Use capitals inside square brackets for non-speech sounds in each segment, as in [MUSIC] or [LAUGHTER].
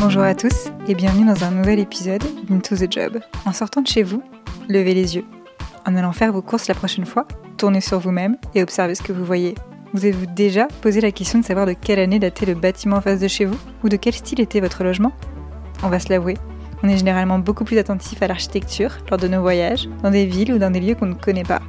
Bonjour à tous et bienvenue dans un nouvel épisode d'Into the Job. En sortant de chez vous, levez les yeux. En allant faire vos courses la prochaine fois, tournez sur vous-même et observez ce que vous voyez. Vous avez-vous déjà posé la question de savoir de quelle année datait le bâtiment en face de chez vous Ou de quel style était votre logement? On va se l'avouer, on est généralement beaucoup plus attentif à l'architecture lors de nos voyages, dans des villes ou dans des lieux qu'on ne connaît pas.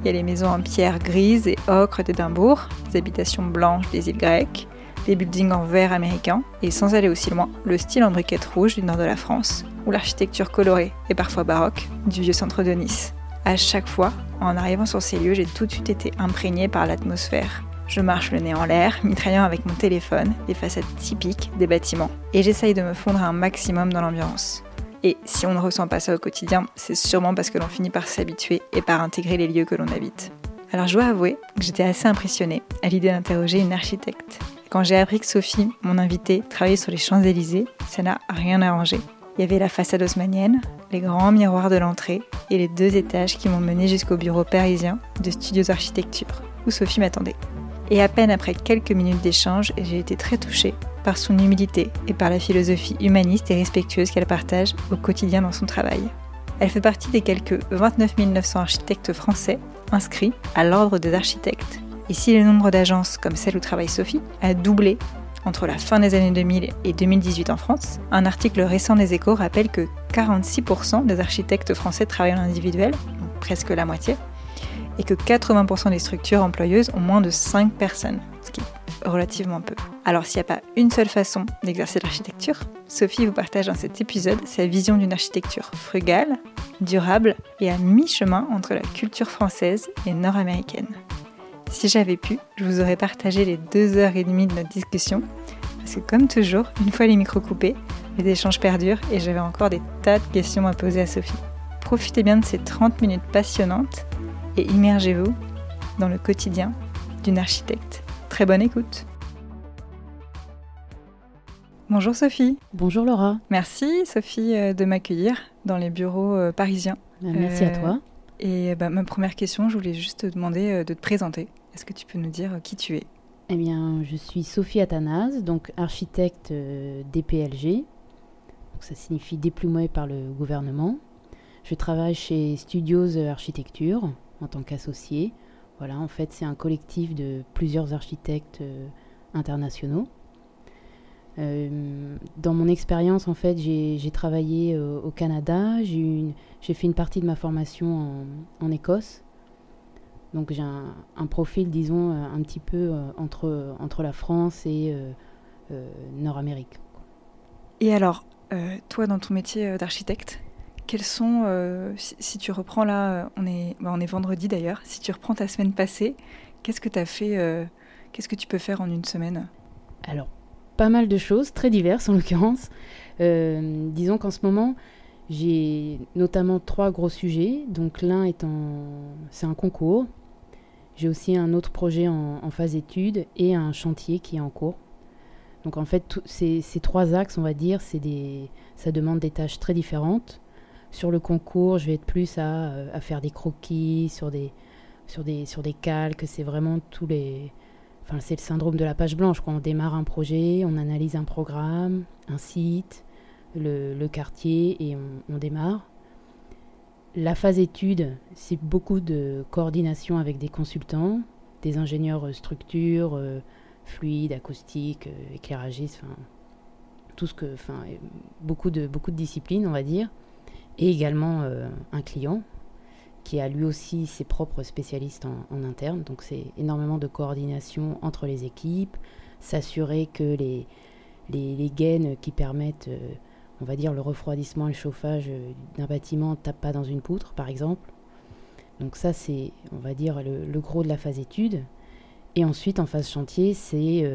Il y a les maisons en pierre grise et ocre d'Édimbourg, les habitations blanches des îles grecques, les buildings en verre américain, et sans aller aussi loin, le style en briquette rouge du nord de la France, ou l'architecture colorée et parfois baroque du vieux centre de Nice. À chaque fois, en arrivant sur ces lieux, j'ai tout de suite été imprégné par l'atmosphère. Je marche le nez en l'air, mitraillant avec mon téléphone les façades typiques des bâtiments, et j'essaye de me fondre un maximum dans l'ambiance. Et si on ne ressent pas ça au quotidien, c'est sûrement parce que l'on finit par s'habituer et par intégrer les lieux que l'on habite. Alors je dois avouer que j'étais assez impressionnée à l'idée d'interroger une architecte. Quand j'ai appris que Sophie, mon invitée, travaillait sur les Champs-Élysées, ça n'a rien arrangé. Il y avait la façade haussmannienne, les grands miroirs de l'entrée et les deux étages qui m'ont mené jusqu'au bureau parisien de Studios Architecture, où Sophie m'attendait. Et à peine après quelques minutes d'échange, j'ai été très touchée par son humilité et par la philosophie humaniste et respectueuse qu'elle partage au quotidien dans son travail. Elle fait partie des quelques 29 900 architectes français inscrits à l'ordre des architectes. Et si le nombre d'agences comme celle où travaille Sophie a doublé entre la fin des années 2000 et 2018 en France, un article récent des échos rappelle que 46% des architectes français travaillent en individuel, donc presque la moitié, et que 80% des structures employeuses ont moins de 5 personnes, ce qui est relativement peu. Alors s'il n'y a pas une seule façon d'exercer l'architecture, Sophie vous partage dans cet épisode sa vision d'une architecture frugale, durable et à mi-chemin entre la culture française et nord-américaine. Si j'avais pu, je vous aurais partagé les deux heures et demie de notre discussion, parce que comme toujours, une fois les micros coupés, les échanges perdurent et j'avais encore des tas de questions à poser à Sophie. Profitez bien de ces 30 minutes passionnantes et immergez-vous dans le quotidien d'une architecte. Très bonne écoute. Bonjour Sophie. Bonjour Laura. Merci Sophie euh, de m'accueillir dans les bureaux euh, parisiens. Merci à toi. Et bah, ma première question, je voulais juste te demander euh, de te présenter. Est-ce que tu peux nous dire qui tu es? Eh bien, je suis Sophie Athanase, donc architecte DPLG. Donc, ça signifie déplumé par le gouvernement. Je travaille chez Studios Architecture en tant qu'associé. Voilà, en fait, c'est un collectif de plusieurs architectes euh, internationaux. Euh, dans mon expérience, en fait, j'ai travaillé euh, au Canada. J'ai fait une partie de ma formation en, Écosse. Donc j'ai un, profil, disons, un petit peu entre, entre la France et Nord-Amérique. Et alors, toi, dans ton métier d'architecte, quels sont, euh, si, tu reprends là, euh, on est, bah, on est vendredi d'ailleurs, si tu reprends ta semaine passée, qu'est-ce que tu as fait, euh, qu'est-ce que tu peux faire en une semaine? Alors, pas mal de choses, très diverses en l'occurrence. disons qu'en ce moment, j'ai notamment trois gros sujets. Donc l'un étant, c'est un concours. J'ai aussi un autre projet en, phase d'étude et un chantier qui est en cours. Donc en fait, ces, trois axes, on va dire, c'est des, ça demande des tâches très différentes. Sur le concours, je vais être plus à, euh, à faire des croquis, sur des, sur des, sur des calques. C'est vraiment tous les. C'est le syndrome de la page blanche. Quand on démarre un projet, on analyse un programme, un site, le, quartier et on, démarre. La phase étude, c'est beaucoup de coordination avec des consultants, des ingénieurs structure, euh, fluide, acoustique, euh, éclairagistes, enfin tout ce que, beaucoup de disciplines, on va dire et également euh, un client qui a lui aussi ses propres spécialistes en, interne. Donc c'est énormément de coordination entre les équipes, s'assurer que les, les, gaines qui permettent, euh, on va dire, le refroidissement et le chauffage euh, d'un bâtiment ne tapent pas dans une poutre, par exemple. Donc ça, c'est, on va dire, le, gros de la phase étude. Et ensuite, en phase chantier, c'est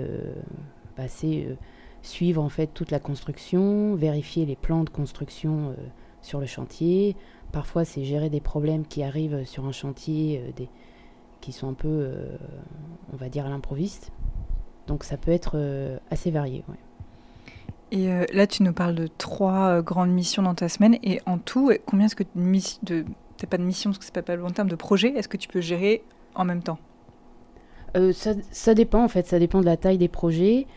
bah, suivre en fait toute la construction, vérifier les plans de construction sur le chantier. Parfois, c'est gérer des problèmes qui arrivent sur un chantier, euh, des, qui sont un peu, euh, on va dire, à l'improviste. Donc ça peut être euh, assez varié. Et là, tu nous parles de trois grandes missions dans ta semaine. Et en tout, combien est-ce que de, t'as pas de mission parce que c'est pas, pas le bon terme de projet, est-ce que tu peux gérer en même temps? Ça, ça, dépend en fait, ça dépend de la taille des projets.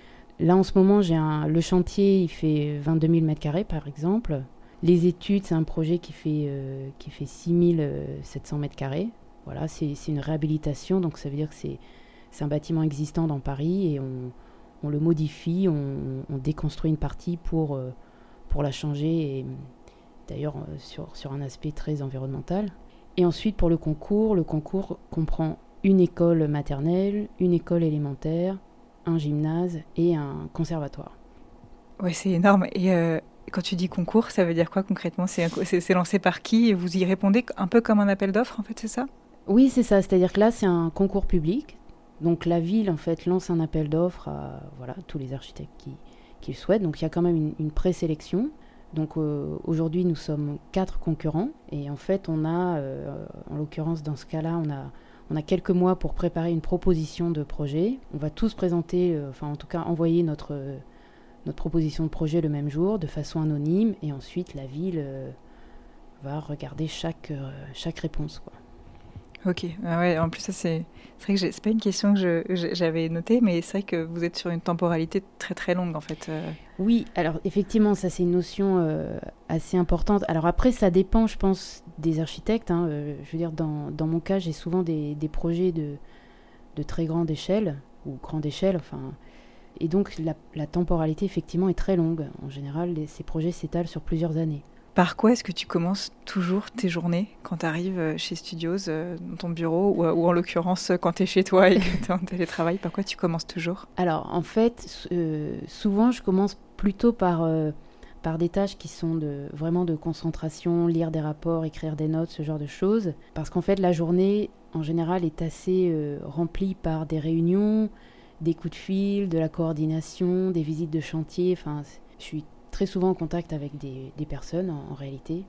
Là, en ce moment, j'ai un, le chantier, il fait 22 000 m2 par exemple. Les études, c'est un projet qui fait, euh, fait 6 700 m2. Voilà, c'est une réhabilitation, donc ça veut dire que c'est un bâtiment existant dans Paris et on, on le modifie, on, on, déconstruit une partie pour, euh, pour la changer, d'ailleurs euh, sur, sur un aspect très environnemental. Et ensuite, pour le concours, le concours comprend une école maternelle, une école élémentaire, un gymnase et un conservatoire. Oui, c'est énorme. Euh, quand tu dis concours, ça veut dire quoi concrètement? C'est lancé par qui? Et vous y répondez un peu comme un appel d'offres, en fait, c'est ça? Oui, c'est ça. C'est-à-dire que là, c'est un concours public. Donc la ville, en fait, lance un appel d'offres à voilà, tous les architectes qui, qui, le souhaitent. Donc il y a quand même une, présélection. Donc euh, aujourd'hui, nous sommes quatre concurrents. Et en fait, on a, euh, en l'occurrence, dans ce cas-là, on a on a quelques mois pour préparer une proposition de projet. On va tous présenter, euh, enfin en tout cas envoyer notre, notre proposition de projet le même jour de façon anonyme et ensuite la ville euh, va regarder chaque, chaque réponse. Quoi. Ok, ah ouais, en plus ça c'est vrai que c'est pas une question que j'avais notée, mais c'est vrai que vous êtes sur une temporalité très très longue en fait. Euh. Oui, alors effectivement ça c'est une notion euh, assez importante. Alors après ça dépend je pense des architectes. Hein, euh, je veux dire dans, dans mon cas j'ai souvent des, des, projets de, de très grande échelle ou grande échelle, enfin et donc la, la temporalité effectivement est très longue. En général ces projets s'étalent sur plusieurs années. Par quoi est-ce que tu commences toujours tes journées quand tu arrives euh, chez Studios, euh, dans ton bureau, ou, ou en l'occurrence quand tu es chez toi et que tu es en télétravail? Par quoi tu commences toujours? Alors, en fait, euh, souvent, je commence plutôt par, par des tâches qui sont de, vraiment de concentration, lire des rapports, écrire des notes, ce genre de choses. Parce qu'en fait, la journée, en général, est assez remplie par des réunions, des coups de fil, de la coordination, des visites de chantier. Enfin, je suis très souvent en contact avec des, personnes en, réalité,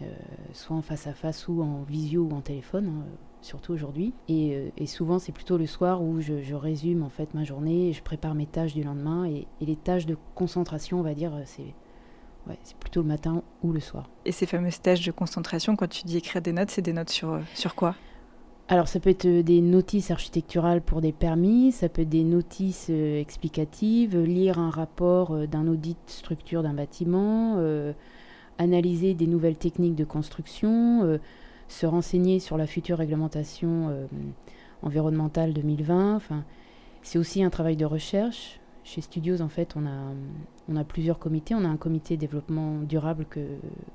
euh, soit en face à face ou en visio ou en téléphone, hein, surtout aujourd'hui. Euh, et, souvent c'est plutôt le soir où je, résume en fait ma journée, je prépare mes tâches du lendemain et, les tâches de concentration, on va dire, c'est Ouais, c'est plutôt le matin ou le soir. Et ces fameuses tâches de concentration, quand tu dis écrire des notes, c'est des notes sur, sur quoi? Alors ça peut être euh, des notices architecturales pour des permis, ça peut être des notices euh, explicatives, lire un rapport euh, d'un audit structure d'un bâtiment, analyser des nouvelles techniques de construction, se renseigner sur la future réglementation environnementale 2020. Enfin, c'est aussi un travail de recherche. Chez Studios, en fait, on a, on a plusieurs comités. On a un comité développement durable que,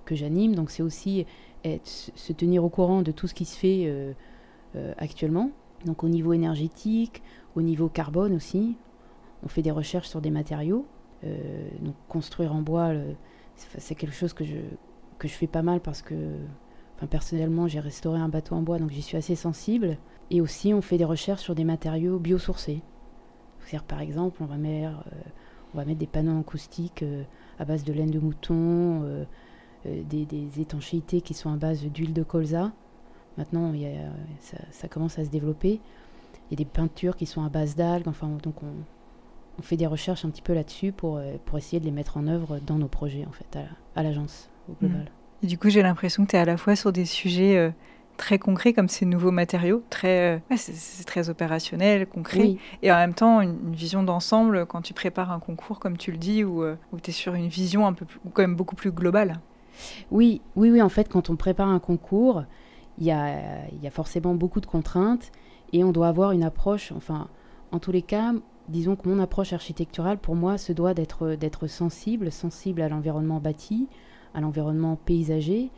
que j'anime. Donc c'est aussi être, se tenir au courant de tout ce qui se fait euh, actuellement. Donc au niveau énergétique, au niveau carbone aussi, on fait des recherches sur des matériaux. Euh, donc construire en bois, c'est quelque chose que je, que je fais pas mal parce que enfin, personnellement j'ai restauré un bateau en bois donc j'y suis assez sensible. Et aussi on fait des recherches sur des matériaux biosourcés. cest par exemple on va mettre, euh, on va mettre des panneaux acoustiques à base de laine de mouton, des, étanchéités qui sont à base d'huile de colza. Maintenant, il y a, ça, commence à se développer. Il y a des peintures qui sont à base d'algues. Enfin, donc on, on, fait des recherches un petit peu là-dessus pour, euh, pour essayer de les mettre en œuvre dans nos projets, en fait, à, l'agence, au global. Mmh. Et du coup, j'ai l'impression que tu es à la fois sur des sujets euh, très concrets comme ces nouveaux matériaux, très, euh, c'est, très opérationnel, concret, et en même temps une, vision d'ensemble quand tu prépares un concours, comme tu le dis, où, où tu es sur une vision un peu plus, quand même beaucoup plus globale. Oui, oui, oui, en fait, quand on prépare un concours, il y a, forcément beaucoup de contraintes et on doit avoir une approche, enfin, en tous les cas, disons que mon approche architecturale, pour moi, se doit d'être, d'être sensible, sensible à l'environnement bâti, à l'environnement paysager,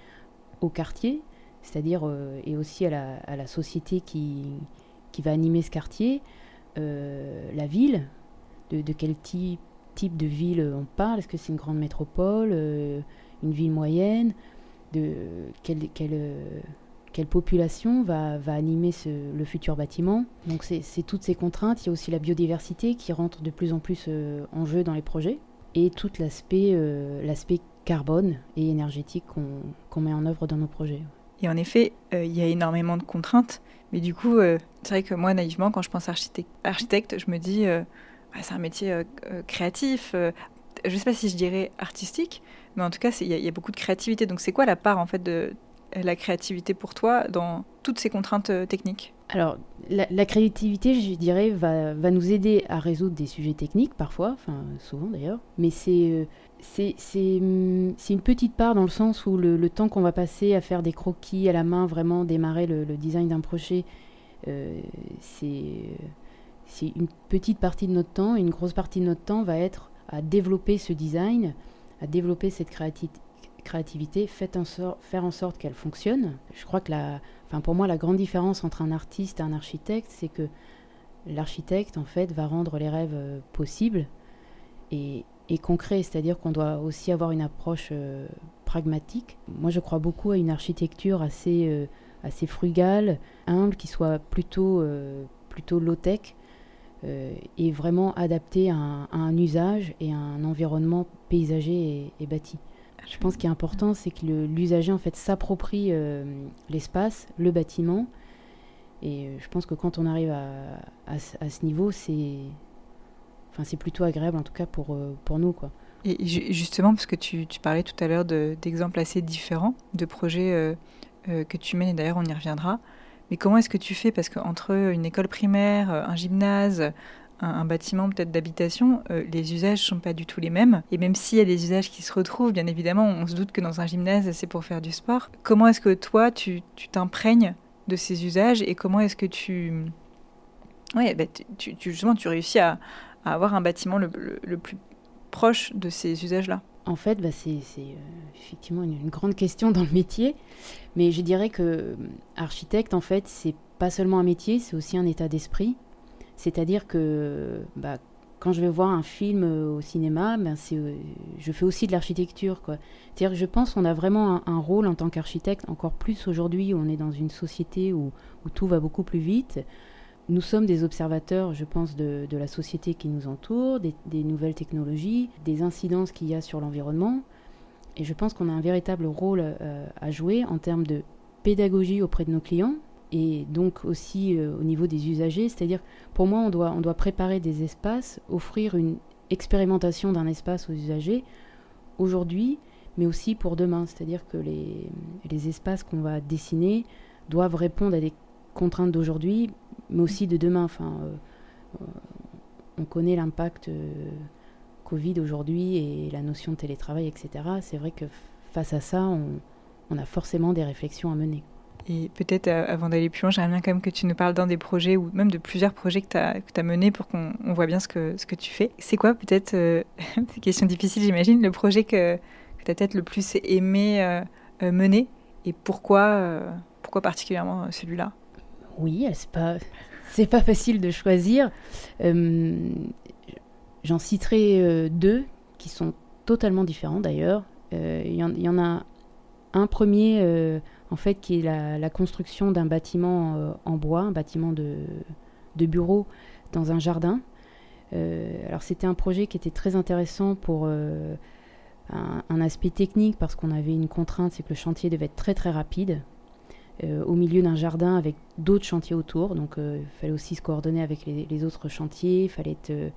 au quartier, c'est-à-dire, euh, et aussi à la, à la, société qui, qui va animer ce quartier, euh, la ville, de, quel type, type de ville on parle, est-ce que c'est une grande métropole, euh, une ville moyenne, de quelle, quelle quelle population va, va animer le futur bâtiment. Donc c'est toutes ces contraintes. Il y a aussi la biodiversité qui rentre de plus en plus euh, en jeu dans les projets et tout l'aspect euh, carbone et énergétique qu'on met en œuvre dans nos projets. Et en effet, euh, il y a énormément de contraintes. Mais du coup, c'est vrai que moi, naïvement, quand je pense architecte, architecte je me dis, ah, c'est un métier créatif. je ne sais pas si je dirais artistique, mais en tout cas, il y, a beaucoup de créativité. Donc, c'est quoi la part en fait de, la créativité pour toi dans toutes ces contraintes euh, techniques? Alors, la, créativité, je dirais, va, va, nous aider à résoudre des sujets techniques parfois, enfin souvent d'ailleurs, mais c'est c'est hum, une petite part dans le sens où le, temps qu'on va passer à faire des croquis à la main, vraiment démarrer le, design d'un projet, euh, c'est une petite partie de notre temps. Une grosse partie de notre temps va être à développer ce design, à développer cette créativité, faire en sorte qu'elle fonctionne. Je crois que la, enfin pour moi, la grande différence entre un artiste et un architecte, c'est que l'architecte, en fait, va rendre les rêves euh, possibles. Et, et concret, c'est-à-dire qu'on doit aussi avoir une approche euh, pragmatique. Moi, je crois beaucoup à une architecture assez, euh, frugale, humble, qui soit plutôt, plutôt low-tech et vraiment adaptée à un, usage et à un environnement paysager et, bâti. Je pense qu'il est important, c'est que l'usager en fait s'approprie l'espace, le bâtiment. Et je pense que quand on arrive à, ce niveau, c'est c'est plutôt agréable en tout cas pour, euh, pour nous. Quoi. Et justement, parce que tu, parlais tout à l'heure d'exemples assez différents de projets euh, euh, que tu mènes, et d'ailleurs on y reviendra, mais comment est-ce que tu fais? Parce qu'entre une école primaire, un gymnase, un, bâtiment peut-être d'habitation, les usages sont pas du tout les mêmes. Et même s'il y a des usages qui se retrouvent, bien évidemment, on se doute que dans un gymnase, c'est pour faire du sport. Comment est-ce que toi, tu t'imprègnes de ces usages et comment est-ce que tu... Ouais, bah, tu, justement, tu réussis à, avoir un bâtiment le, plus proche de ces usages-là? En fait, bah, c'est euh, effectivement une, grande question dans le métier, mais je dirais que euh, architecte, en fait, c'est pas seulement un métier, c'est aussi un état d'esprit. C'est-à-dire que bah, quand je vais voir un film euh, au cinéma, ben je fais aussi de l'architecture. C'est-à-dire que je pense qu'on a vraiment un, rôle en tant qu'architecte, encore plus aujourd'hui où on est dans une société où, où tout va beaucoup plus vite, nous sommes des observateurs, je pense, de, la société qui nous entoure, des, nouvelles technologies, des incidences qu'il y a sur l'environnement. Et je pense qu'on a un véritable rôle euh, à jouer en termes de pédagogie auprès de nos clients et donc aussi euh, au niveau des usagers. C'est-à-dire, pour moi, on doit, on doit préparer des espaces, offrir une expérimentation d'un espace aux usagers aujourd'hui, mais aussi pour demain. C'est-à-dire que les, les espaces qu'on va dessiner doivent répondre à des contraintes d'aujourd'hui, mais aussi de demain. Enfin, euh, on connaît l'impact euh, Covid aujourd'hui et la notion de télétravail, etc. C'est vrai que face à ça, on, a forcément des réflexions à mener. Et peut-être euh, avant d'aller plus loin, j'aimerais bien quand même que tu nous parles d'un des projets ou même de plusieurs projets que tu as, menés pour qu'on voit bien ce que, ce que tu fais. C'est quoi peut-être, euh, [LAUGHS] c'est question difficile j'imagine, le projet que, que tu as peut-être le plus aimé mener et pourquoi, pourquoi particulièrement celui-là? Oui, c'est pas, [LAUGHS] pas facile de choisir. Euh, j'en citerai euh, deux qui sont totalement différents d'ailleurs. Euh, il y, en a un premier, en fait, qui est la, construction d'un bâtiment en bois, un bâtiment de, de dans un jardin. alors c'était un projet qui était très intéressant pour un, un, aspect technique parce qu'on avait une contrainte, c'est que le chantier devait être très très rapide. Euh, au milieu d'un jardin avec d'autres chantiers autour. Donc euh, il fallait aussi se coordonner avec les, autres chantiers. Il fallait être euh,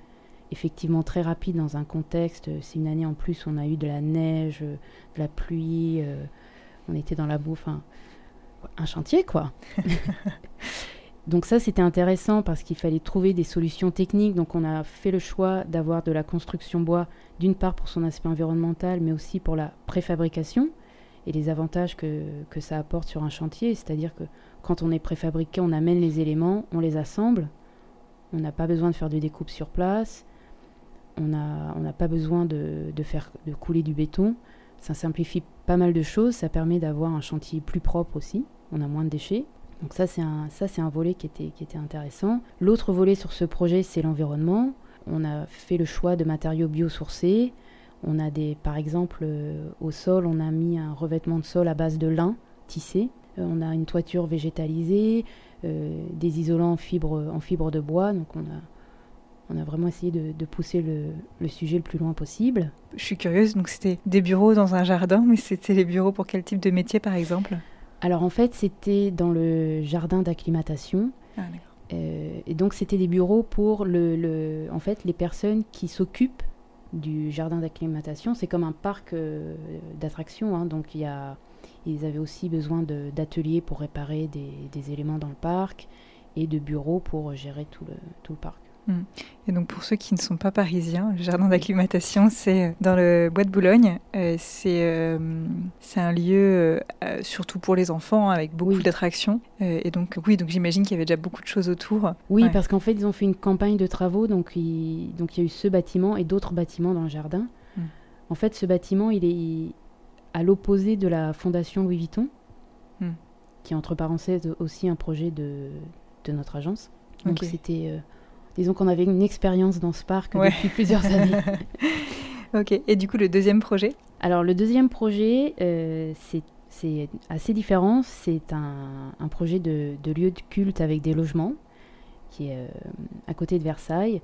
effectivement très rapide dans un contexte. C'est une année en plus où on a eu de la neige, de la pluie. On était dans la boue. Enfin, un chantier quoi. [LAUGHS] Donc ça, c'était intéressant parce qu'il fallait trouver des solutions techniques. Donc on a fait le choix d'avoir de la construction bois, d'une part pour son aspect environnemental, mais aussi pour la préfabrication et les avantages que, que ça apporte sur un chantier. C'est-à-dire que quand on est préfabriqué, on amène les éléments, on les assemble, on n'a pas besoin de faire de découpe sur place, on n'a on pas besoin de, de, faire, de couler du béton. Ça simplifie pas mal de choses, ça permet d'avoir un chantier plus propre aussi, on a moins de déchets. Donc ça c'est un, ça, c'est un volet qui était, qui était intéressant. L'autre volet sur ce projet, c'est l'environnement. On a fait le choix de matériaux biosourcés, on a des, par exemple, euh, au sol, on a mis un revêtement de sol à base de lin tissé. Euh, on a une toiture végétalisée, euh, des isolants en fibre, en fibre de bois. Donc on a, on a vraiment essayé de, pousser le, sujet le plus loin possible. Je suis curieuse, donc c'était des bureaux dans un jardin, mais c'était les bureaux pour quel type de métier par exemple? Alors en fait, c'était dans le jardin d'acclimatation. Ah, et donc c'était des bureaux pour le, en fait, les personnes qui s'occupent du jardin d'acclimatation. C'est comme un parc euh, d'attractions, hein. donc il y a, ils avaient aussi besoin d'ateliers pour réparer des, éléments dans le parc. et de bureaux pour gérer tout le, tout le parc. Hmm. Et donc pour ceux qui ne sont pas parisiens, le jardin d'acclimatation, c'est euh, dans le bois de Boulogne. Euh, c'est c'est un lieu surtout pour les enfants avec beaucoup d'attractions. et donc oui, donc j'imagine qu'il y avait déjà beaucoup de choses autour. Oui, parce qu'en fait ils ont fait une campagne de travaux, donc il, donc il y a eu ce bâtiment et d'autres bâtiments dans le jardin. Hmm. En fait, ce bâtiment, il est à l'opposé de la fondation Louis Vuitton, hmm. qui est entre parenthèses aussi un projet de, de notre agence. Donc c'était disons qu'on avait une expérience dans ce parc depuis plusieurs années. [LAUGHS] ok, et du coup le deuxième projet? Alors le deuxième projet, euh, c'est assez différent. C'est un, un, projet de, de, lieu de culte avec des logements qui est euh, à côté de Versailles.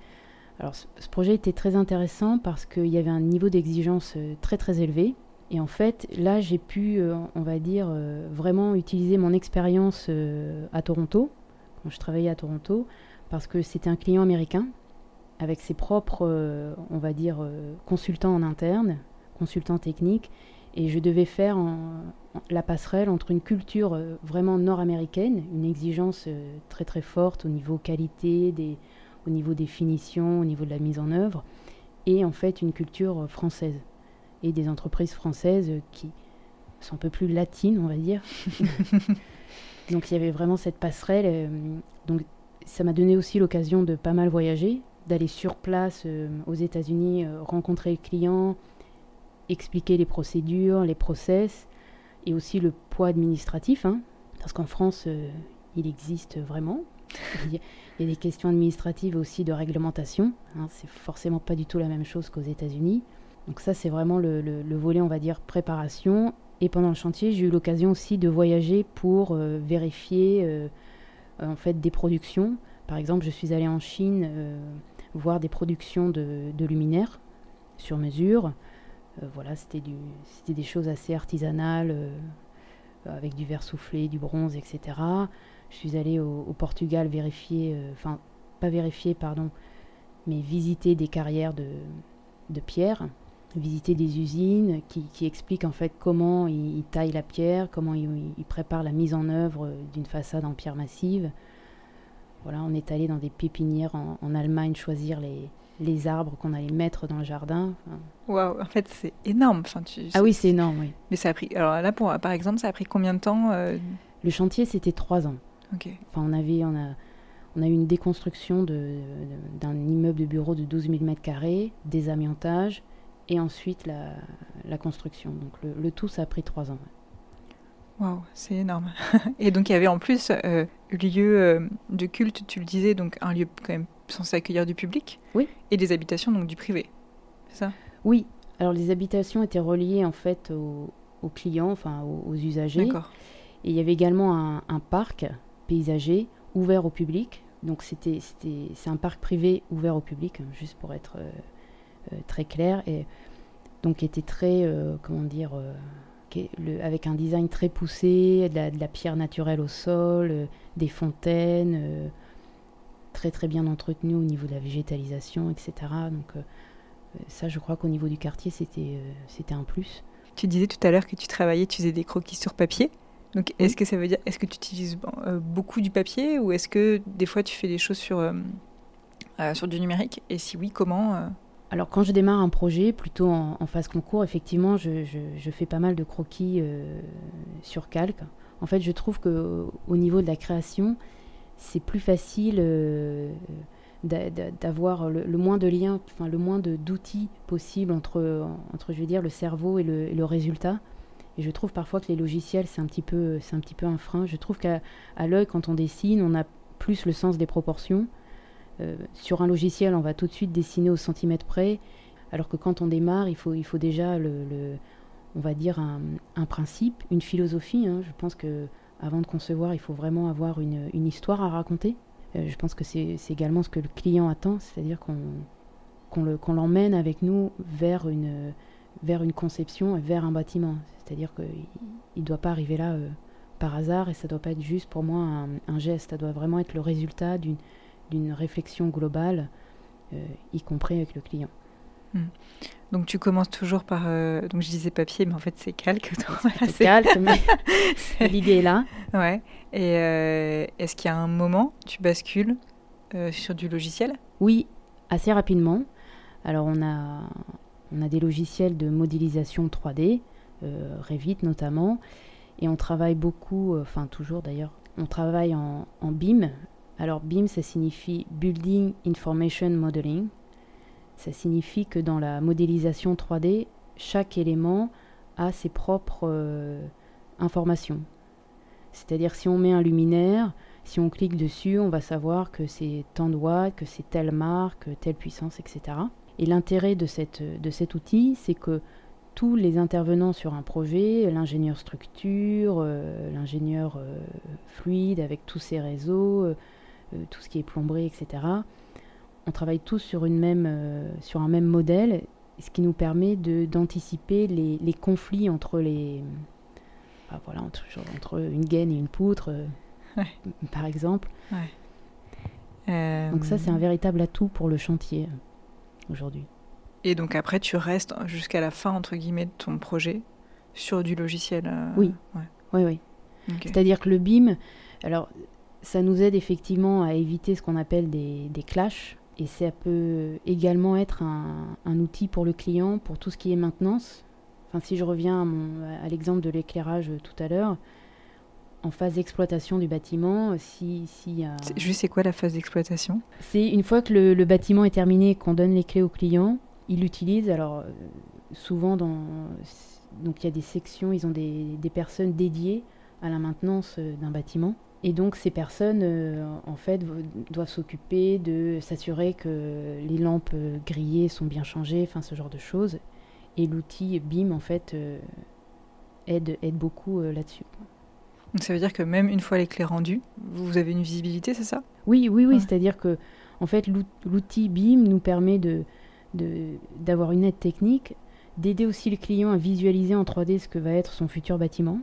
Alors ce, projet était très intéressant parce qu'il y avait un niveau d'exigence euh, très très élevé. Et en fait, là, j'ai pu, on va dire, vraiment utiliser mon expérience à Toronto, quand je travaillais à Toronto, parce que c'était un client américain avec ses propres, euh, on va dire, euh, consultants en interne, consultants techniques, et je devais faire la passerelle entre une culture euh, vraiment nord-américaine, une exigence très très forte au niveau qualité, des, au niveau des finitions, au niveau de la mise en œuvre, et en fait une culture française et des entreprises françaises qui sont un peu plus latines, on va dire. [LAUGHS] donc il y avait vraiment cette passerelle. donc ça m'a donné aussi l'occasion de pas mal voyager, d'aller sur place euh, aux États-Unis, euh, rencontrer les clients, expliquer les procédures, les process, et aussi le poids administratif, hein, parce qu'en France, euh, il existe vraiment. Il y, a, des questions administratives aussi de réglementation. Hein, c'est forcément pas du tout la même chose qu'aux États-Unis. Donc ça, c'est vraiment le, le, volet, on va dire, préparation. Et pendant le chantier, j'ai eu l'occasion aussi de voyager pour vérifier en fait des productions. Par exemple, je suis allée en Chine euh, voir des productions de, luminaires sur mesure. Euh, voilà, c'était des choses assez artisanales, euh, avec du verre soufflé, du bronze, etc. Je suis allée au, Portugal vérifier, enfin, pas vérifier, pardon, mais visiter des carrières de, de pierre, visiter des usines qui, expliquent en fait comment ils, taillent la pierre, comment ils, ils, préparent la mise en œuvre d'une façade en pierre massive. Voilà, on est allé dans des pépinières en, Allemagne choisir les, les arbres qu'on allait mettre dans le jardin. Waouh, en fait, c'est énorme. Enfin, ah oui, c'est énorme, oui. Mais ça a pris. Alors là, pour, par exemple, ça a pris combien de temps euh Le chantier, c'était trois ans. Ok. Enfin, on avait, on a, on a eu une déconstruction de, d'un immeuble de bureau de 12 000 mètres carrés, des amiantages, et ensuite la, la construction. Donc le, le, tout, ça a pris trois ans. Waouh, c'est énorme. [LAUGHS] Et donc il y avait en plus euh, lieu euh, de culte, tu le disais, donc un lieu quand même censé accueillir du public. Oui. Et des habitations, donc du privé. C'est ça? Oui. Alors les habitations étaient reliées en fait aux, clients, enfin aux, usagers. D'accord. Et il y avait également un, parc paysager ouvert au public. Donc c'était, c'était, c'est un parc privé ouvert au public, juste pour être euh, très clair. Et donc était très, comment dire avec un design très poussé, de la, pierre naturelle au sol, euh, des fontaines, euh, très très bien entretenues au niveau de la végétalisation, etc. Donc euh, ça, je crois qu'au niveau du quartier, c'était c'était un plus. Tu disais tout à l'heure que tu travaillais, tu faisais des croquis sur papier. Donc, est-ce que ça veut dire, est-ce que tu utilises beaucoup du papier ou est-ce que des fois tu fais des choses sur, sur du numérique? Et si oui, comment alors quand je démarre un projet, plutôt en, phase concours, effectivement, je, fais pas mal de croquis euh, sur calque. En fait, je trouve que au niveau de la création, c'est plus facile euh, d'avoir le, moins de liens, enfin le moins d'outils possible entre, entre, je veux dire, le cerveau et le, résultat. Et je trouve parfois que les logiciels, c'est un peu, c'est un petit peu un frein. Je trouve qu'à l'œil, quand on dessine, on a plus le sens des proportions. Euh, sur un logiciel, on va tout de suite dessiner au centimètre près, alors que quand on démarre, il faut, il faut déjà, le, on va dire, un, principe, une philosophie. Hein. Je pense que avant de concevoir, il faut vraiment avoir une, histoire à raconter. Euh, je pense que c'est également ce que le client attend, c'est-à-dire qu'on l'emmène avec nous vers une, vers une conception et vers un bâtiment. C'est-à-dire qu'il ne doit pas arriver là euh, par hasard et ça ne doit pas être juste pour moi un, un, geste, ça doit vraiment être le résultat d'une d'une réflexion globale, euh, y compris avec le client. Donc tu commences toujours par, euh, donc je disais papier, mais en fait c'est calque. [LAUGHS] c'est calque, mais [LAUGHS] [LAUGHS] l'idée est là. Ouais. Et euh, est-ce qu'il y a un moment tu bascules euh, sur du logiciel? Oui, assez rapidement. Alors on a, on a des logiciels de modélisation 3D, Revit notamment, et on travaille beaucoup, enfin toujours d'ailleurs, on travaille en, en BIM. Alors BIM, ça signifie Building Information Modeling. Ça signifie que dans la modélisation 3D, chaque élément a ses propres euh, informations. C'est-à-dire si on met un luminaire, si on clique dessus, on va savoir que c'est tant de watts, que c'est telle marque, telle puissance, etc. Et l'intérêt de, cet outil, c'est que tous les intervenants sur un projet, l'ingénieur structure, euh, l'ingénieur euh, fluide avec tous ses réseaux, tout ce qui est plomberie, etc., on travaille tous sur, une même, euh, sur un même modèle, ce qui nous permet d'anticiper les, les, conflits entre les. Ah, voilà, entre, entre, une gaine et une poutre, euh, par exemple. Donc, ça, c'est un euh, véritable atout pour le chantier aujourd'hui. Et donc, après, tu restes jusqu'à la fin, entre guillemets, de ton projet sur du logiciel Oui. Oui, oui. C'est-à-dire que le BIM, alors, ça nous aide effectivement à éviter ce qu'on appelle des, des clashs et ça peut également être un, outil pour le client pour tout ce qui est maintenance. Enfin, si je reviens à, l'exemple de l'éclairage tout à l'heure, en phase d'exploitation du bâtiment, si, si Juste, c'est quoi la phase d'exploitation? C'est une fois que le, bâtiment est terminé, qu'on donne les clés au client, il l'utilise. Alors, euh, souvent, dans, donc il y a des sections, ils ont des, des personnes dédiées à la maintenance euh, d'un bâtiment. Et donc ces personnes, euh, en fait, doivent s'occuper de s'assurer que les lampes euh, grillées sont bien changées, enfin ce genre de choses. Et l'outil BIM, en fait, euh, aide, aide beaucoup là-dessus. Donc ça veut dire que même une fois les clés rendues, vous avez une visibilité, c'est ça? Oui, oui, oui. C'est-à-dire que, en fait, l'outil BIM nous permet de d'avoir une aide technique, d'aider aussi le client à visualiser en 3D ce que va être son futur bâtiment.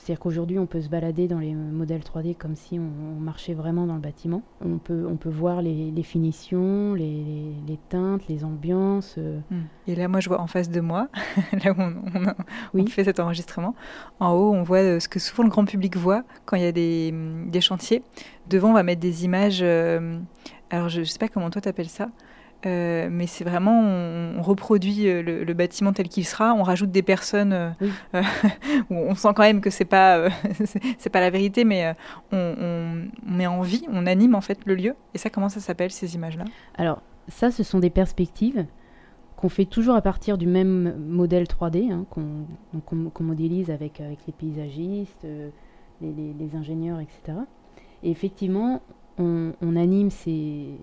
C'est-à-dire qu'aujourd'hui, on peut se balader dans les modèles 3D comme si on, marchait vraiment dans le bâtiment. On peut, on peut voir les, finitions, les, teintes, les ambiances. Euh. Hmm. Et là, moi, je vois en face de moi, [LAUGHS] là où on, fait cet enregistrement, en haut, on voit euh, ce que souvent le grand public voit quand il y a des, des chantiers. Devant, on va mettre des images. Euh, alors, je ne sais pas comment toi, tu appelles ça. Euh, mais c'est vraiment, on, reproduit euh, le, bâtiment tel qu'il sera, on rajoute des personnes euh, [LAUGHS] on sent quand même que c'est pas, [LAUGHS] c'est pas la vérité, mais on, met en vie, on anime en fait le lieu. Et ça, comment ça s'appelle ces images-là? Alors, ça, ce sont des perspectives qu'on fait toujours à partir du même modèle 3D, hein, qu'on modélise avec, avec les paysagistes, les, les, ingénieurs, etc. Et effectivement, on, anime ces,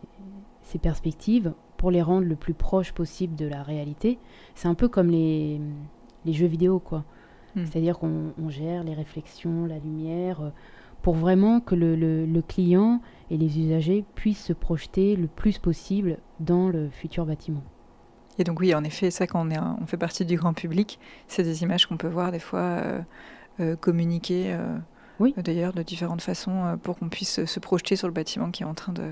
ces perspectives pour les rendre le plus proche possible de la réalité. C'est un peu comme les, les jeux vidéo, quoi. Hmm. C'est-à-dire qu'on gère les réflexions, la lumière, euh, pour vraiment que le, le, client et les usagers puissent se projeter le plus possible dans le futur bâtiment. Et donc oui, en effet, ça quand on, est on fait partie du grand public, c'est des images qu'on peut voir des fois euh, euh, communiquer, oui. d'ailleurs de différentes façons, pour qu'on puisse se projeter sur le bâtiment qui est en train de,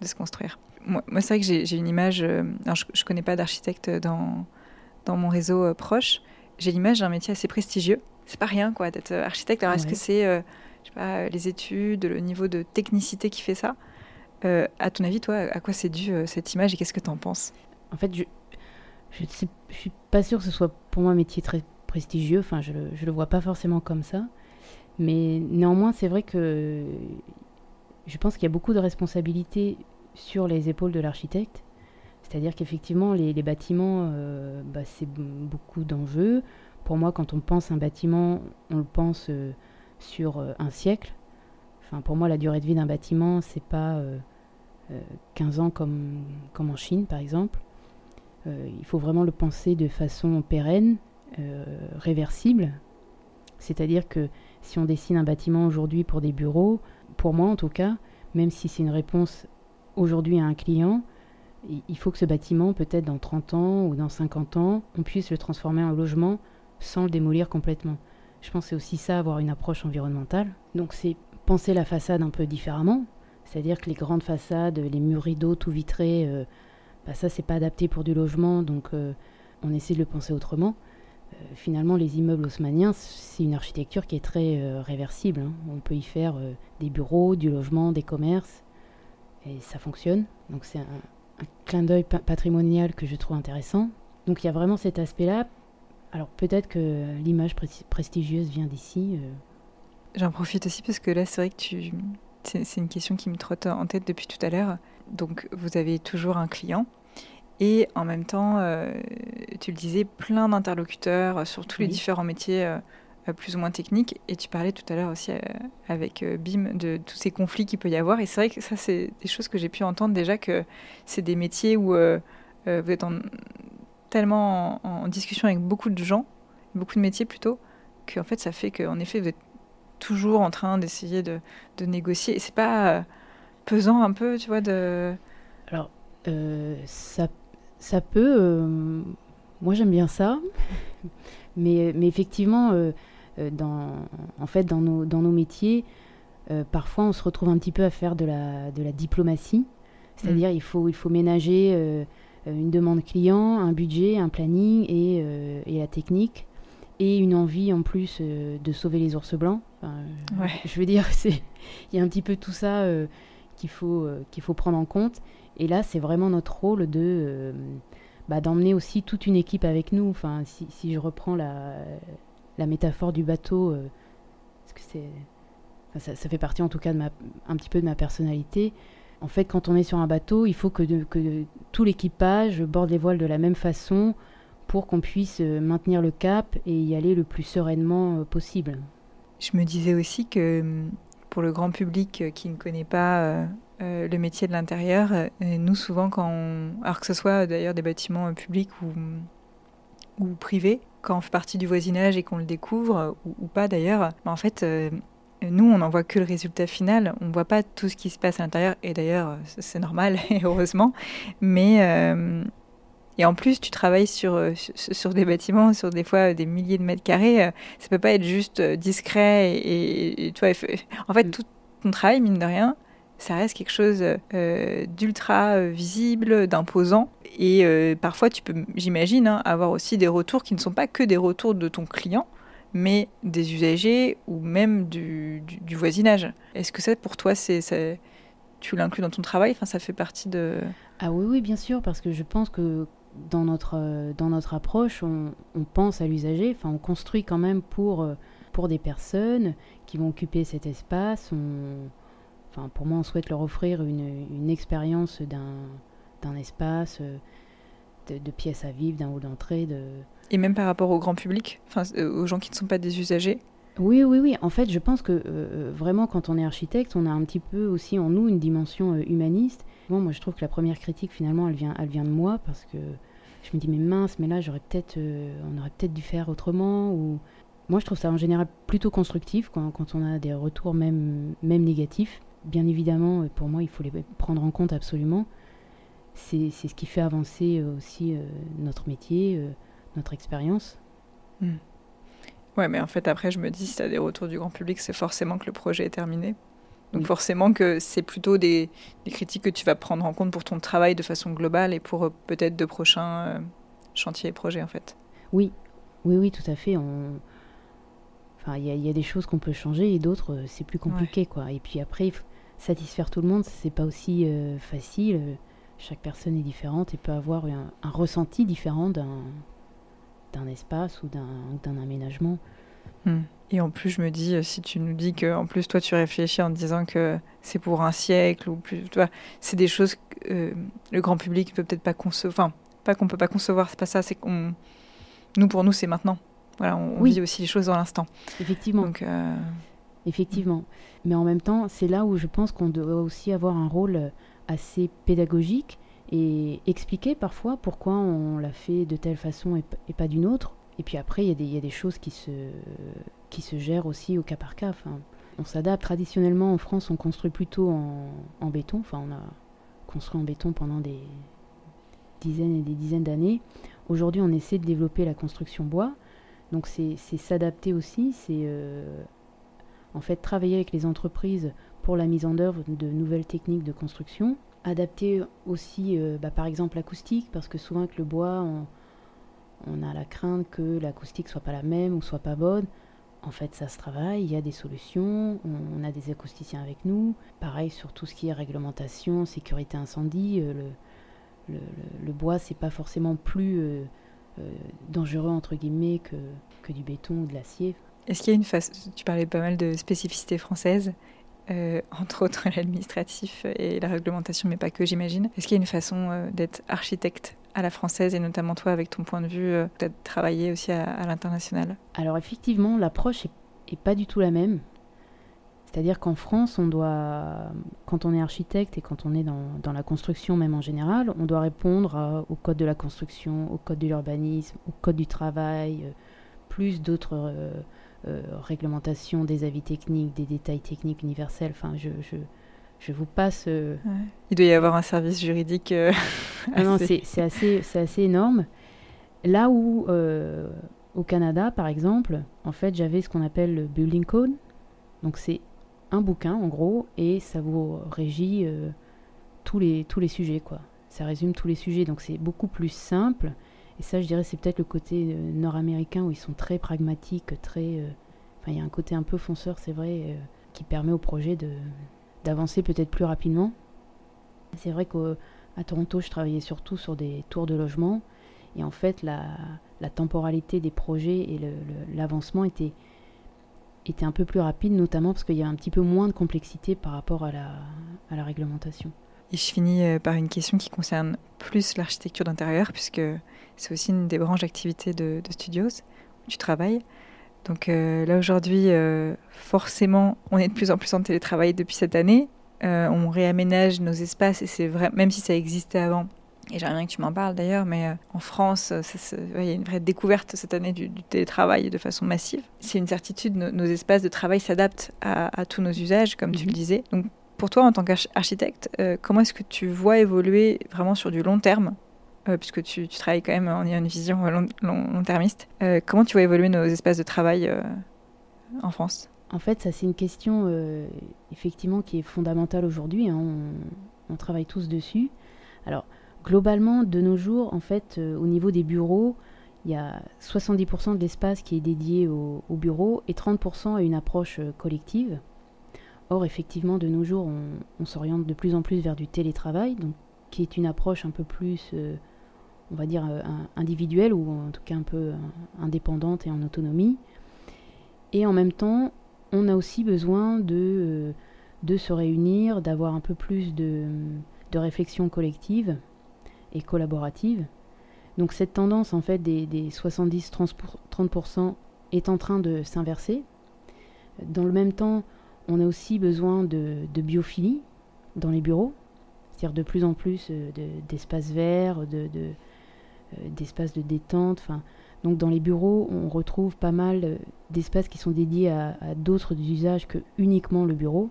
de se construire moi, c'est vrai que j'ai une image. Euh, alors je ne connais pas d'architecte dans, dans mon réseau euh, proche. J'ai l'image d'un métier assez prestigieux. C'est pas rien, quoi, d'être euh, architecte. Alors, est-ce que c'est pas, les études, le niveau de technicité qui fait ça? À ton avis, toi, à quoi c'est dû cette image et qu'est-ce que tu en penses? En fait, je je suis pas sûre que ce soit pour moi un métier très prestigieux. Enfin, je le, je le vois pas forcément comme ça. Mais néanmoins, c'est vrai que je pense qu'il y a beaucoup de responsabilités sur les épaules de l'architecte. C'est-à-dire qu'effectivement, les, bâtiments, euh, bah, c'est beaucoup d'enjeux. Pour moi, quand on pense un bâtiment, on le pense euh, sur euh, un siècle. Enfin, pour moi, la durée de vie d'un bâtiment, c'est pas 15 ans comme, comme en Chine, par exemple. il faut vraiment le penser de façon pérenne, réversible. C'est-à-dire que si on dessine un bâtiment aujourd'hui pour des bureaux, pour moi en tout cas, même si c'est une réponse aujourd'hui à un client, il faut que ce bâtiment, peut-être dans 30 ans ou dans 50 ans, on puisse le transformer en logement sans le démolir complètement. Je pense que c'est aussi ça, avoir une approche environnementale. Donc c'est penser la façade un peu différemment, c'est-à-dire que les grandes façades, les murs rideaux tout vitrés, euh, bah, ça c'est pas adapté pour du logement, donc on essaie de le penser autrement. finalement, les immeubles haussmanniens, c'est une architecture qui est très réversible. Hein. On peut y faire des bureaux, du logement, des commerces, et ça fonctionne. Donc c'est un, un clin d'œil patrimonial que je trouve intéressant. Donc il y a vraiment cet aspect-là. Alors peut-être que l'image prestigieuse vient d'ici. Euh. J'en profite aussi parce que là, c'est vrai que tu... c'est une question qui me trotte en tête depuis tout à l'heure. Donc vous avez toujours un client et en même temps, euh, tu le disais, plein d'interlocuteurs sur tous les différents métiers euh, plus ou moins techniques. Et tu parlais tout à l'heure aussi avec Bim de tous ces conflits qu'il peut y avoir. Et c'est vrai que ça, c'est des choses que j'ai pu entendre déjà que c'est des métiers où vous êtes en tellement en, discussion avec beaucoup de gens, beaucoup de métiers plutôt, qu'en fait ça fait qu'en effet vous êtes toujours en train d'essayer de, négocier. Et c'est pas euh, pesant un peu, tu vois, de... Alors, euh, ça, ça peut... Euh, moi j'aime bien ça, [LAUGHS] mais, mais effectivement, dans, en fait, dans nos, dans nos métiers, parfois on se retrouve un petit peu à faire de la, de la diplomatie. C'est-à-dire mmh. il, faut, il faut ménager euh, une demande client, un budget, un planning et, euh, et, la technique. Et une envie en plus euh, de sauver les ours blancs. Je veux dire, [LAUGHS] il y a un petit peu tout ça qu'il faut, qu'il faut prendre en compte. Et là, c'est vraiment notre rôle de bah, d'emmener aussi toute une équipe avec nous. Enfin, si, si je reprends la, la, métaphore du bateau, parce que c'est, ça, fait partie en tout cas de ma, un petit peu de ma personnalité. En fait, quand on est sur un bateau, il faut que, tout l'équipage borde les voiles de la même façon pour qu'on puisse euh, maintenir le cap et y aller le plus sereinement euh, possible. Je me disais aussi que hum, pour le grand public euh, qui ne connaît pas le métier de l'intérieur, nous souvent quand on... alors que ce soit d'ailleurs des bâtiments publics ou, ou privés, quand on fait partie du voisinage et qu'on le découvre, ou, pas d'ailleurs, bah, en fait nous, on n'en voit que le résultat final. On ne voit pas tout ce qui se passe à l'intérieur. Et d'ailleurs, c'est normal, [LAUGHS] et heureusement. Mais. Euh, et en plus, tu travailles sur, euh, sur, des bâtiments, sur des fois des milliers de mètres carrés. Euh, ça peut pas être juste discret. Et, tu vois, en fait, tout ton travail, mine de rien, ça reste quelque chose d'ultra visible, d'imposant. Et parfois, tu peux, j'imagine, hein, avoir aussi des retours qui ne sont pas que des retours de ton client, mais des usagers ou même du, voisinage. Est-ce que ça, pour toi, c'est, tu l'inclus dans ton travail? Enfin, Ça fait partie de... Ah oui, oui, bien sûr, parce que je pense que dans notre, euh, dans notre approche, on, pense à l'usager, enfin, on construit quand même pour, euh, pour des personnes qui vont occuper cet espace. Enfin, pour moi, on souhaite leur offrir une, une expérience d'un, espace, euh, de, de pièces à vivre, d'un hall d'entrée, de et même par rapport au grand public, enfin, euh, aux gens qui ne sont pas des usagers Oui, oui, oui. En fait, je pense que euh, vraiment, quand on est architecte, on a un petit peu aussi en nous une dimension humaniste. Bon, moi, je trouve que la première critique, finalement, elle vient, elle vient de moi parce que je me dis, mais mince, mais là, j'aurais peut-être, on aurait peut-être dû faire autrement. Ou... Moi, je trouve ça en général plutôt constructif quand, quand on a des retours même, même négatifs. Bien évidemment, pour moi, il faut les prendre en compte absolument. C'est ce qui fait avancer aussi notre métier notre expérience. Hmm. Ouais, mais en fait, après, je me dis, si tu as des retours du grand public, c'est forcément que le projet est terminé. Donc forcément que c'est plutôt des, des, critiques que tu vas prendre en compte pour ton travail de façon globale et pour euh, peut-être de prochains euh, chantiers et projets, en fait. Oui, oui, oui, tout à fait. On... Enfin, il y, y, a des choses qu'on peut changer et d'autres, euh, c'est plus compliqué, quoi. Et puis après, satisfaire tout le monde, c'est pas aussi facile. Chaque personne est différente et peut avoir un, un ressenti différent d'un espace ou d'un aménagement. Hmm. Et en plus, je me dis, si tu nous dis que, en plus, toi, tu réfléchis en te disant que c'est pour un siècle ou plus, tu vois, c'est des choses que euh, le grand public peut peut-être pas concevoir. Enfin, pas qu'on peut pas concevoir, c'est pas ça. C'est qu'on, nous, pour nous, c'est maintenant. Voilà, on, vit aussi les choses dans l'instant. Effectivement. Donc, euh, Effectivement. Mais en même temps, c'est là où je pense qu'on doit aussi avoir un rôle assez pédagogique et expliquer parfois pourquoi on l'a fait de telle façon et, pas d'une autre. Et puis après, il y, a des choses qui se, gèrent aussi au cas par cas. Enfin, on s'adapte. Traditionnellement, en France, on construit plutôt en, en, béton. Enfin, on a construit en béton pendant des dizaines et des dizaines d'années. Aujourd'hui, on essaie de développer la construction bois. Donc, c'est s'adapter aussi. C'est euh, en fait travailler avec les entreprises pour la mise en œuvre de nouvelles techniques de construction adapter aussi, bah, par exemple, l'acoustique, parce que souvent avec le bois, on, a la crainte que l'acoustique soit pas la même ou soit pas bonne. En fait, ça se travaille, il y a des solutions, on, a des acousticiens avec nous. Pareil sur tout ce qui est réglementation, sécurité incendie, euh, le, le, le, bois, c'est pas forcément plus euh, euh, dangereux entre guillemets que, que du béton ou de l'acier. Est-ce qu'il y a une façon, tu parlais pas mal de spécificités françaises, entre autres [LAUGHS] l'administratif et la réglementation, mais pas que j'imagine. Est-ce qu'il y a une façon d'être architecte à la française et notamment toi avec ton point de vue, euh, peut-être travailler aussi à, l'international? Alors effectivement, l'approche est, pas du tout la même. C'est-à-dire qu'en France, on doit, quand on est architecte et quand on est dans, la construction même en général, on doit répondre au code de la construction, au code de l'urbanisme, au code du travail, euh, plus d'autres euh, réglementations, des avis techniques, des détails techniques universels. Enfin, je, je vous passe. Euh, Il doit y avoir un service juridique. Euh, [LAUGHS] ah non, c'est assez, assez énorme. Là où, au Canada, par exemple, en fait, j'avais ce qu'on appelle le Building Code. Donc, c'est un bouquin, en gros, et ça vous régit tous, les, tous les sujets, quoi. Ça résume tous les sujets, donc c'est beaucoup plus simple. Et ça, je dirais, c'est peut-être le côté nord-américain où ils sont très pragmatiques, très. Enfin, il y a un côté un peu fonceur, c'est vrai, qui permet au projet de, d'avancer peut-être plus rapidement. C'est vrai qu'à Toronto, je travaillais surtout sur des tours de logement. Et en fait, la, temporalité des projets et l'avancement était, un peu plus rapide, notamment parce qu'il y a un petit peu moins de complexité par rapport la, à la réglementation. Et je finis euh, par une question qui concerne plus l'architecture d'intérieur, puisque c'est aussi une des branches d'activité de, de, Studios où tu travailles. Donc euh, là aujourd'hui, euh, forcément, on est de plus en plus en télétravail depuis cette année. Euh, on réaménage nos espaces et c'est vrai, même si ça existait avant. Et j'aimerais bien que tu m'en parles d'ailleurs, mais en France, il y a une vraie découverte cette année du, télétravail de façon massive. C'est une certitude, nos, espaces de travail s'adaptent à, tous nos usages, comme tu le mhm. disais. Donc pour toi, en tant qu'architecte, comment est-ce que tu vois évoluer vraiment sur du long terme euh, puisque tu, travailles quand même en ayant une vision long-termiste. Euh, comment tu vois évoluer nos espaces de travail euh, en France? En fait, ça c'est une question effectivement qui est fondamentale aujourd'hui. Hein. On, travaille tous dessus. Alors, globalement, de nos jours, en fait, au niveau des bureaux, il y a 70% de l'espace qui est dédié au, au, bureau et 30% à une approche collective. Or, effectivement, de nos jours, on, s'oriente de plus en plus vers du télétravail, donc, qui est une approche un peu plus on va dire, euh, individuelle ou en tout cas un peu euh, indépendante et en autonomie. Et en même temps, on a aussi besoin de, euh, de se réunir, d'avoir un peu plus de, de réflexion collective et collaborative. Donc cette tendance en fait des, des 70-30% est en train de s'inverser. Dans le même temps, on a aussi besoin de, de biophilie dans les bureaux, c'est-à-dire de plus en plus d'espaces verts, de, euh, d'espaces de détente. Enfin, donc dans les bureaux, on retrouve pas mal euh, d'espaces qui sont dédiés à, d'autres usages que uniquement le bureau.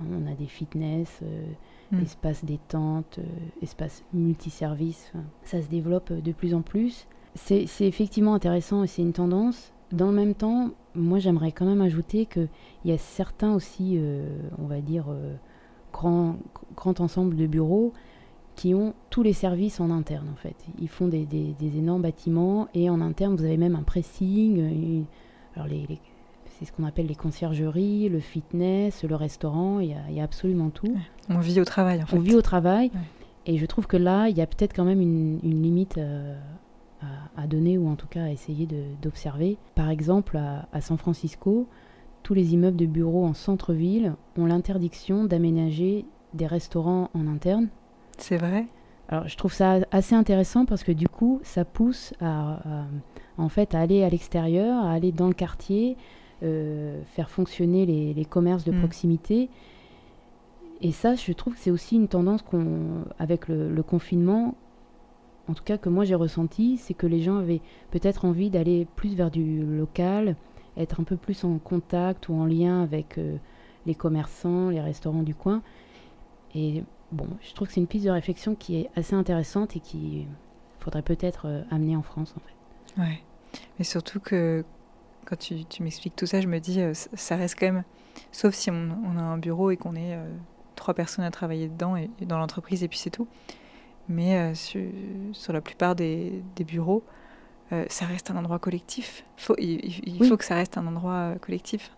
Hein, on a des fitness, euh, hmm. espaces détente, espaces multiservices. ça se développe de plus en plus. C'est effectivement intéressant et c'est une tendance. Dans le même temps, moi j'aimerais quand même ajouter qu'il y a certains aussi, on va dire, grands grand ensemble de bureaux qui ont tous les services en interne en fait. Ils font des, des, énormes bâtiments et en interne vous avez même un pressing, alors les, c'est ce qu'on appelle les conciergeries, le fitness, le restaurant, il y a, absolument tout. On vit au travail en fait. On vit au travail et je trouve que là il y a peut-être quand même une, une limite euh, à, donner ou en tout cas à essayer d'observer. Par exemple à, à San Francisco, tous les immeubles de bureaux en centre-ville ont l'interdiction d'aménager des restaurants en interne c'est vrai? Alors, je trouve ça assez intéressant parce que du coup, ça pousse à, en fait, à aller à l'extérieur, à aller dans le quartier, euh, faire fonctionner les, commerces de mm. proximité. Et ça, je trouve que c'est aussi une tendance qu'on, avec le, confinement, en tout cas que moi j'ai ressenti, c'est que les gens avaient peut-être envie d'aller plus vers du local, être un peu plus en contact ou en lien avec euh, les commerçants, les restaurants du coin. Et bon, je trouve que c'est une piste de réflexion qui est assez intéressante et qui faudrait peut-être euh, amener en France en fait. Ouais, mais surtout que quand tu, m'expliques tout ça, je me dis, euh, ça reste quand même, sauf si on, a un bureau et qu'on est 3-4 trois personnes à travailler dedans et, dans l'entreprise et puis c'est tout. Mais sur, la plupart des, bureaux, ça reste un endroit collectif. Faut, il, faut que ça reste un endroit collectif.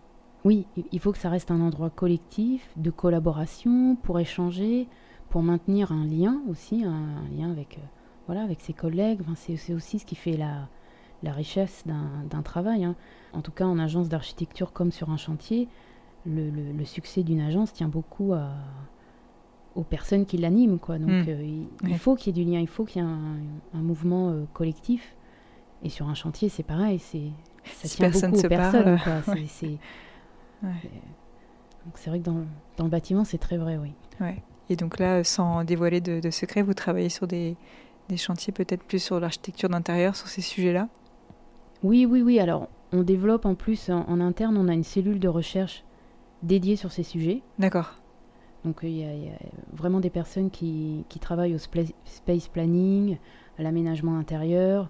Oui, il faut que ça reste un endroit collectif, de collaboration, pour échanger, pour maintenir un lien aussi, un, lien avec, voilà, avec ses collègues. c'est aussi ce qui fait la, la richesse d'un travail. Hein. En tout cas, en agence d'architecture comme sur un chantier, le, succès d'une agence tient beaucoup aux personnes qui l'animent. Quoi. Donc, hmm. euh, il, faut qu'il y ait du lien, il faut qu'il y ait un, mouvement euh, collectif. Et sur un chantier, c'est pareil, c'est ça tient beaucoup aux personnes. [LAUGHS] Donc c'est vrai que dans, dans, le bâtiment, c'est très vrai, oui. Et donc là, sans dévoiler de, de secrets, vous travaillez sur des, des chantiers peut-être plus sur l'architecture d'intérieur, sur ces sujets-là? Oui, oui, oui. Alors, on développe en plus en, interne, on a une cellule de recherche dédiée sur ces sujets. D'accord. Donc, il y, a vraiment des personnes qui, travaillent au space planning, à l'aménagement intérieur,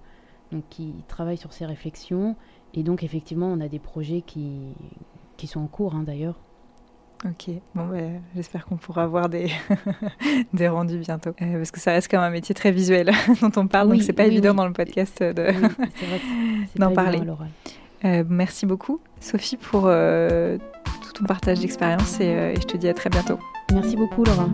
donc qui travaillent sur ces réflexions. Et donc, effectivement, on a des projets qui, qui sont en cours, hein, d'ailleurs, Ok, bon, ben, j'espère qu'on pourra avoir des, [LAUGHS] des rendus bientôt. Euh, parce que ça reste quand même un métier très visuel [LAUGHS] dont on parle, donc c'est pas évident dans le podcast [LAUGHS] d'en parler. Euh, merci beaucoup, Sophie, pour euh, ton partage d'expérience et, je te dis à très bientôt. Merci beaucoup, Laura.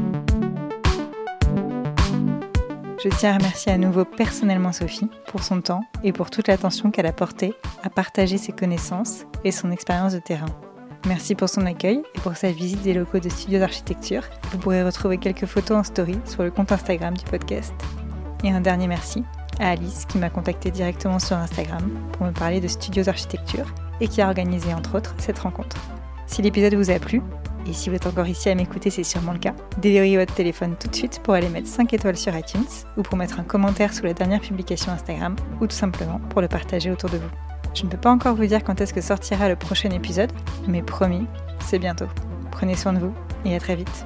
Je tiens à remercier à nouveau personnellement Sophie pour son temps et pour toute l'attention qu'elle a portée à partager ses connaissances et son expérience de terrain. Merci pour son accueil et pour sa visite des locaux de studio d'architecture. Vous pourrez retrouver quelques photos en story sur le compte Instagram du podcast. Et un dernier merci à Alice qui m'a contacté directement sur Instagram pour me parler de studios d'architecture et qui a organisé entre autres cette rencontre. Si l'épisode vous a plu, et si vous êtes encore ici à m'écouter, c'est sûrement le cas, déverrouillez votre téléphone tout de suite pour aller mettre 5 étoiles sur iTunes ou pour mettre un commentaire sous la dernière publication Instagram ou tout simplement pour le partager autour de vous. Je ne peux pas encore vous dire quand est-ce que sortira le prochain épisode, mais promis, c'est bientôt. Prenez soin de vous et à très vite.